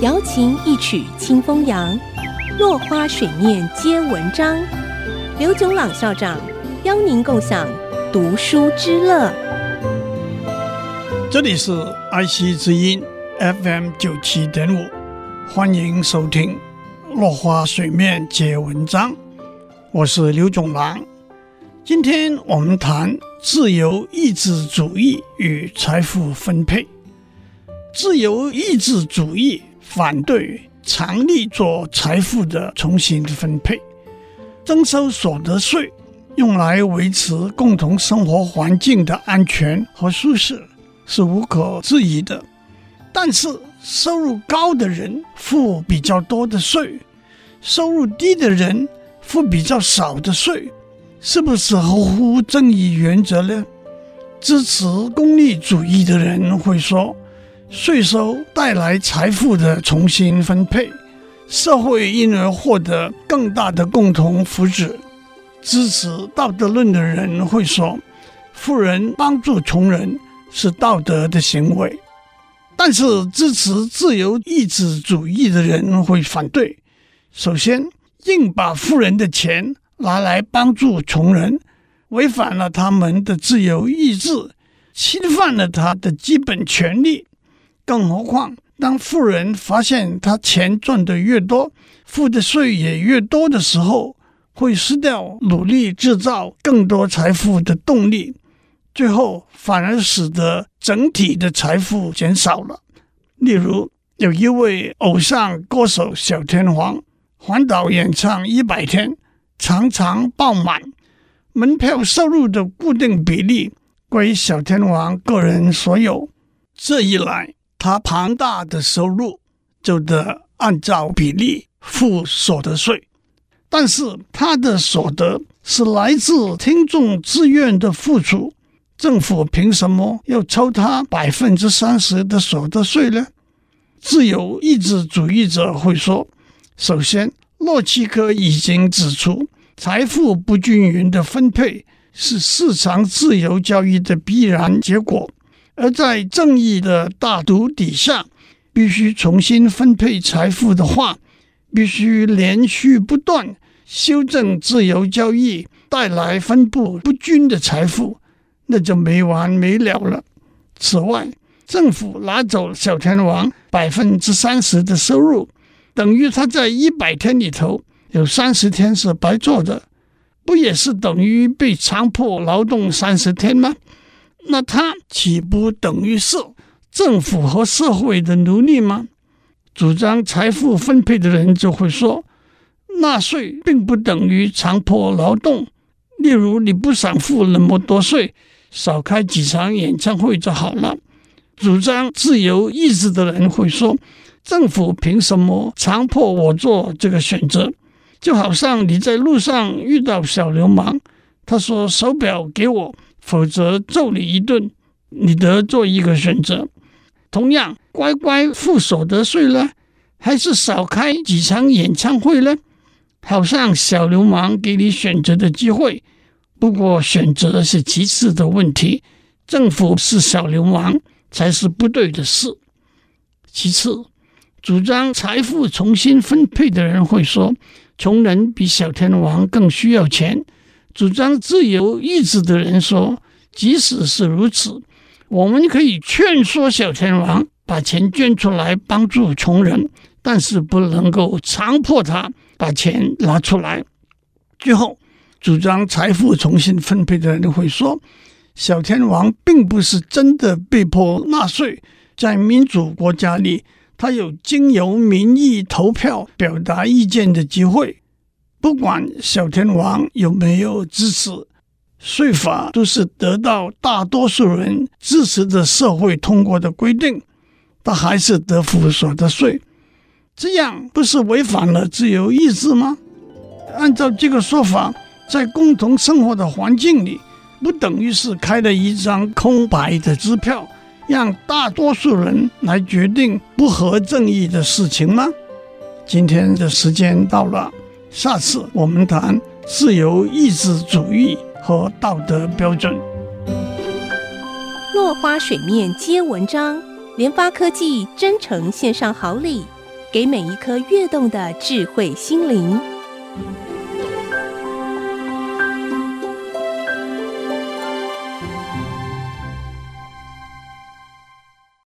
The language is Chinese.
瑶琴一曲清风扬，落花水面皆文章。刘炯朗校长邀您共享读书之乐。这里是爱惜之音 FM 九七点五，欢迎收听《落花水面皆文章》，我是刘炯朗。今天我们谈自由意志主义与财富分配。自由意志主义反对常理做财富的重新分配，征收所得税用来维持共同生活环境的安全和舒适是无可置疑的。但是收入高的人付比较多的税，收入低的人付比较少的税。是不是合乎正义原则呢？支持功利主义的人会说，税收带来财富的重新分配，社会因而获得更大的共同福祉。支持道德论的人会说，富人帮助穷人是道德的行为。但是支持自由意志主义的人会反对。首先，硬把富人的钱。拿来帮助穷人，违反了他们的自由意志，侵犯了他的基本权利。更何况，当富人发现他钱赚得越多，付的税也越多的时候，会失掉努力制造更多财富的动力，最后反而使得整体的财富减少了。例如，有一位偶像歌手小天王，环岛演唱一百天。常常爆满，门票收入的固定比例归小天王个人所有。这一来，他庞大的收入就得按照比例付所得税。但是他的所得是来自听众自愿的付出，政府凭什么要抽他百分之三十的所得税呢？自由意志主义者会说，首先。洛奇克已经指出，财富不均匀的分配是市场自由交易的必然结果，而在正义的大毒底下，必须重新分配财富的话，必须连续不断修正自由交易带来分布不均的财富，那就没完没了了。此外，政府拿走小天王百分之三十的收入。等于他在一百天里头有三十天是白做的，不也是等于被强迫劳动三十天吗？那他岂不等于是政府和社会的奴隶吗？主张财富分配的人就会说，纳税并不等于强迫劳动。例如，你不想付那么多税，少开几场演唱会就好了。主张自由意志的人会说。政府凭什么强迫我做这个选择？就好像你在路上遇到小流氓，他说手表给我，否则揍你一顿，你得做一个选择。同样，乖乖付所得税呢，还是少开几场演唱会呢？好像小流氓给你选择的机会，不过选择是其次的问题，政府是小流氓才是不对的事。其次。主张财富重新分配的人会说，穷人比小天王更需要钱。主张自由意志的人说，即使是如此，我们可以劝说小天王把钱捐出来帮助穷人，但是不能够强迫他把钱拿出来。最后，主张财富重新分配的人会说，小天王并不是真的被迫纳税，在民主国家里。他有经由民意投票表达意见的机会，不管小天王有没有支持，税法都是得到大多数人支持的社会通过的规定，他还是得付所得税，这样不是违反了自由意志吗？按照这个说法，在共同生活的环境里，不等于是开了一张空白的支票。让大多数人来决定不合正义的事情吗？今天的时间到了，下次我们谈自由意志主义和道德标准。落花水面皆文章，联发科技真诚献上好礼，给每一颗跃动的智慧心灵。